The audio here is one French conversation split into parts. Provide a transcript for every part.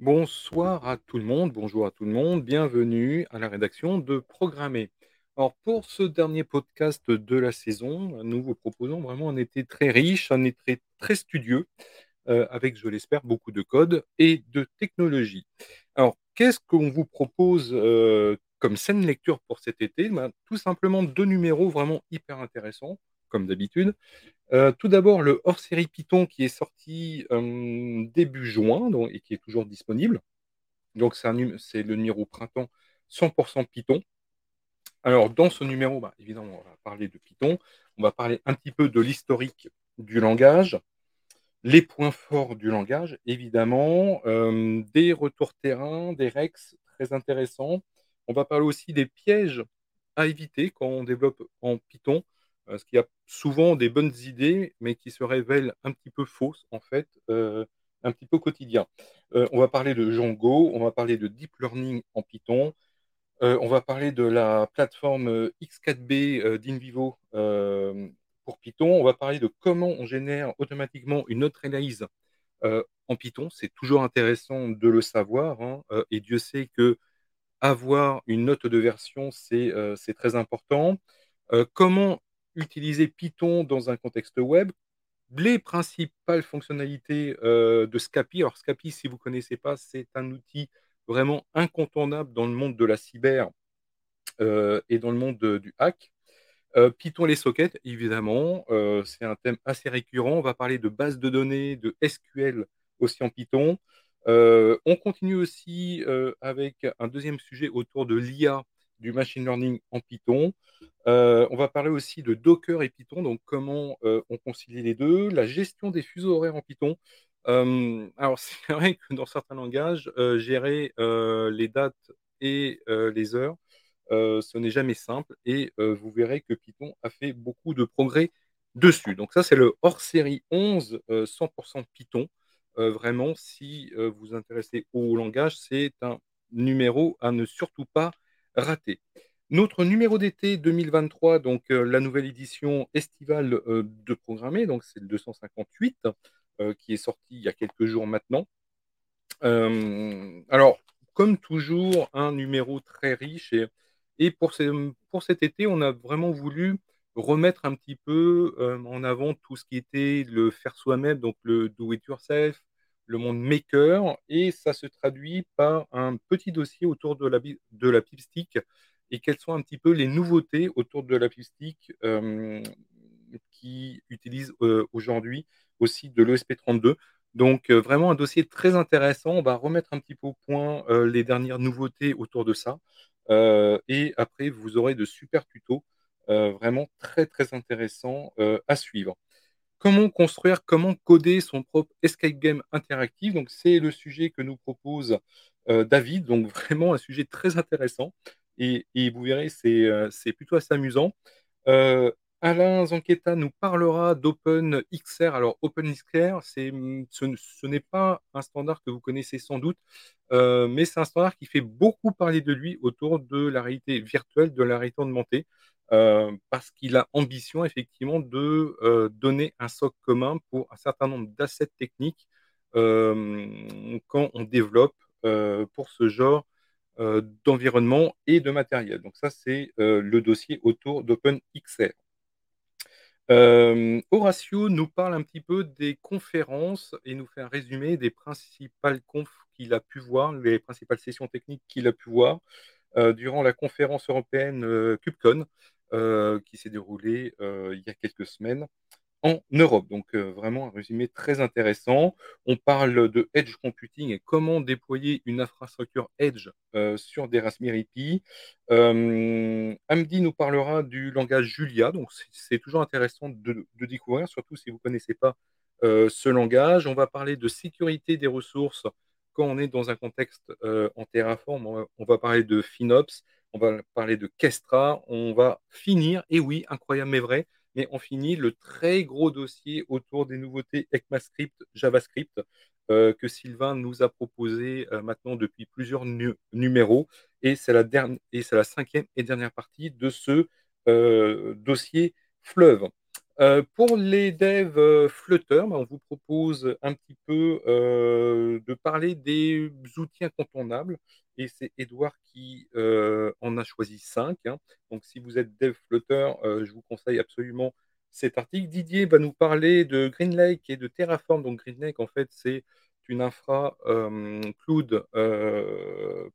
Bonsoir à tout le monde, bonjour à tout le monde, bienvenue à la rédaction de Programmer. Alors pour ce dernier podcast de la saison, nous vous proposons vraiment un été très riche, un été très studieux, euh, avec, je l'espère, beaucoup de code et de technologie. Alors qu'est-ce qu'on vous propose euh, comme scène lecture pour cet été? Ben, Tout simplement deux numéros vraiment hyper intéressants, comme d'habitude. Euh, tout d'abord, le hors-série Python qui est sorti euh, début juin et qui est toujours disponible. Donc, c'est le numéro printemps 100% Python. Alors, dans ce numéro, bah, évidemment, on va parler de Python. On va parler un petit peu de l'historique du langage, les points forts du langage, évidemment, euh, des retours terrain, des rex très intéressants. On va parler aussi des pièges à éviter quand on développe en Python parce qu'il y a souvent des bonnes idées, mais qui se révèlent un petit peu fausses, en fait, euh, un petit peu quotidien. Euh, on va parler de Django, on va parler de deep learning en Python, euh, on va parler de la plateforme X4B d'InVivo pour Python, on va parler de comment on génère automatiquement une note analyse en Python. C'est toujours intéressant de le savoir, hein, et Dieu sait que avoir une note de version, c'est très important. comment utiliser Python dans un contexte web, les principales fonctionnalités euh, de Scapy. Alors Scapy, si vous ne connaissez pas, c'est un outil vraiment incontournable dans le monde de la cyber euh, et dans le monde du hack. Euh, Python les sockets, évidemment, c'est un thème assez récurrent. On va parler de base de données, de SQL aussi en Python. on continue aussi avec un deuxième sujet autour de l'IA, du machine learning en Python. Euh, on va parler aussi de Docker et Python, donc comment euh, on concilie les deux, la gestion des fuseaux horaires en Python. Euh, alors, c'est vrai que dans certains langages, gérer les dates et les heures, ce n'est jamais simple et vous verrez que Python a fait beaucoup de progrès dessus. Donc, ça, c'est le hors série 11, 100% Python. vraiment, si vous vous intéressez au langage, c'est un numéro à ne surtout pas rater. Notre numéro d'été 2023, donc euh, la nouvelle édition estivale euh, de Programmer, donc c'est le 258 euh, qui est sorti il y a quelques jours maintenant. alors, comme toujours, un numéro très riche et, et pour, pour, cet été, on a vraiment voulu remettre un petit peu en avant tout ce qui était le faire soi-même, donc le do it yourself, le monde maker, et ça se traduit par un petit dossier autour de la, de la pipstick et quelles sont un petit peu les nouveautés autour de la pipstick euh, qui utilisent euh, aujourd'hui aussi de l'ESP32. Donc euh, vraiment un dossier très intéressant. On va remettre un petit peu au point les dernières nouveautés autour de ça. et après, vous aurez de super tutos vraiment très très intéressants à suivre. Comment construire, comment coder son propre escape game interactif Donc c'est le sujet que nous propose David. Donc vraiment un sujet très intéressant et, vous verrez, c'est euh, plutôt assez amusant. Euh, Alain Zanqueta nous parlera d'OpenXR. Alors, OpenXR, ce, ce n'est pas un standard que vous connaissez sans doute, euh, mais c'est un standard qui fait beaucoup parler de lui autour de la réalité virtuelle, de la réalité augmentée, parce qu'il a ambition effectivement de donner un socle commun pour un certain nombre d'assets techniques quand on développe pour ce genre euh, d'environnement et de matériel. Donc ça, c'est euh, le dossier autour d'OpenXR. Euh, Horatio nous parle un petit peu des conférences et nous fait un résumé des principales confs qu'il a pu voir, les principales sessions techniques qu'il a pu voir durant la conférence européenne KubeCon qui s'est déroulée il y a quelques semaines en Europe. Donc euh, vraiment un résumé très intéressant. On parle de edge computing et comment déployer une infrastructure edge euh, sur des Raspberry Pi. Euh, Amdi nous parlera du langage Julia. Donc c'est toujours intéressant de, découvrir, surtout si vous ne connaissez pas ce langage. On va parler de sécurité des ressources quand on est dans un contexte en Terraform. On va parler de FinOps. On va parler de Kestra. On va finir, et oui, incroyable mais vrai, mais on finit le très gros dossier autour des nouveautés ECMAScript, JavaScript, euh, que Sylvain nous a proposé euh, maintenant depuis plusieurs numéros. Et c'est la, la cinquième et dernière partie de ce euh, dossier fleuve. Heu, pour les devs, heu, Flutter, bah, on vous propose un petit peu, heu, de parler des outils incontournables et c'est Édouard qui, en a choisi 5, hein. Donc si vous êtes dev Flutter, je vous conseille absolument cet article. Didier va nous parler de GreenLake et de Terraform. Donc GreenLake, en fait, c'est une infra, cloud,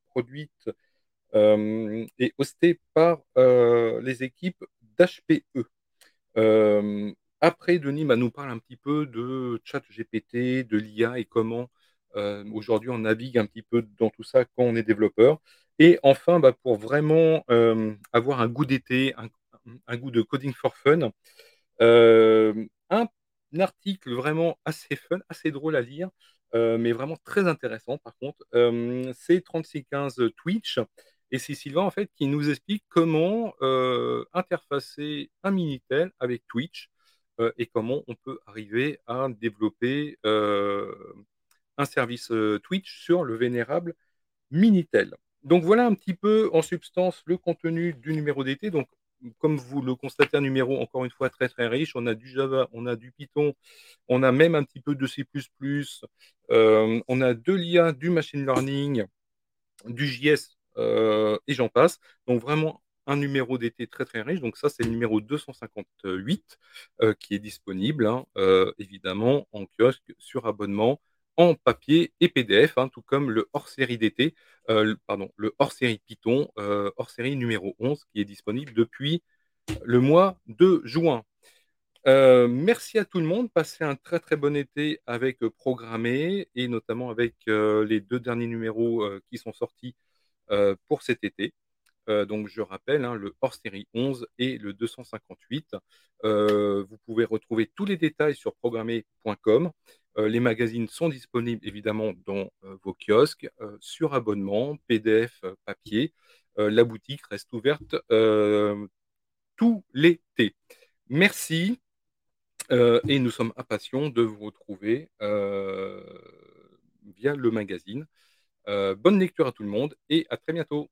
produite, et hostée par, les équipes d'HPE. Hem, après Denis, bah, nous parle un petit peu de ChatGPT, de l'IA et comment, heu, aujourd'hui on navigue un petit peu dans tout ça quand on est développeur. Et enfin, bah, pour vraiment, hem, avoir un goût d'été, un goût de coding for fun, un article vraiment assez fun, assez drôle à lire, mais vraiment très intéressant par contre, c'est 3615 Twitch et c'est Sylvain en fait qui nous explique comment, heu, interfacer un Minitel avec Twitch, heu et comment on peut arriver à développer, heu, un service, Twitch sur le vénérable Minitel. Donc voilà un petit peu en substance le contenu du numéro d'été. Donc comme vous le constatez, un numéro encore une fois très, très riche. On a du Java, on a du Python, on a même un petit peu de C++, on a de l'IA, du machine learning, du JS, et j'en passe. Donc vraiment un numéro d'été très, très riche. Donc ça, c'est le numéro 258, heu, qui est disponible, hein, heu, évidemment en kiosque, sur abonnement, en papier et PDF, hein, tout comme le hors-série d'été, pardon, le hors-série Python, hors-série numéro 11 qui est disponible depuis le mois de juin. Merci à tout le monde. Passez un très, très bon été avec, heu, Programmer et notamment avec, les 2 derniers numéros, qui sont sortis, heu, pour cet été. Heu, donc je rappelle, hein, le hors-série 11 et le 258. Heu, vous pouvez retrouver tous les détails sur programmer.com. Les magazines sont disponibles évidemment dans, vos kiosques, sur abonnement, PDF, papier. La boutique reste ouverte, tout l'été. Merci, et nous sommes impatients de vous retrouver, via le magazine. Heu, bonne lecture à tout le monde et à très bientôt.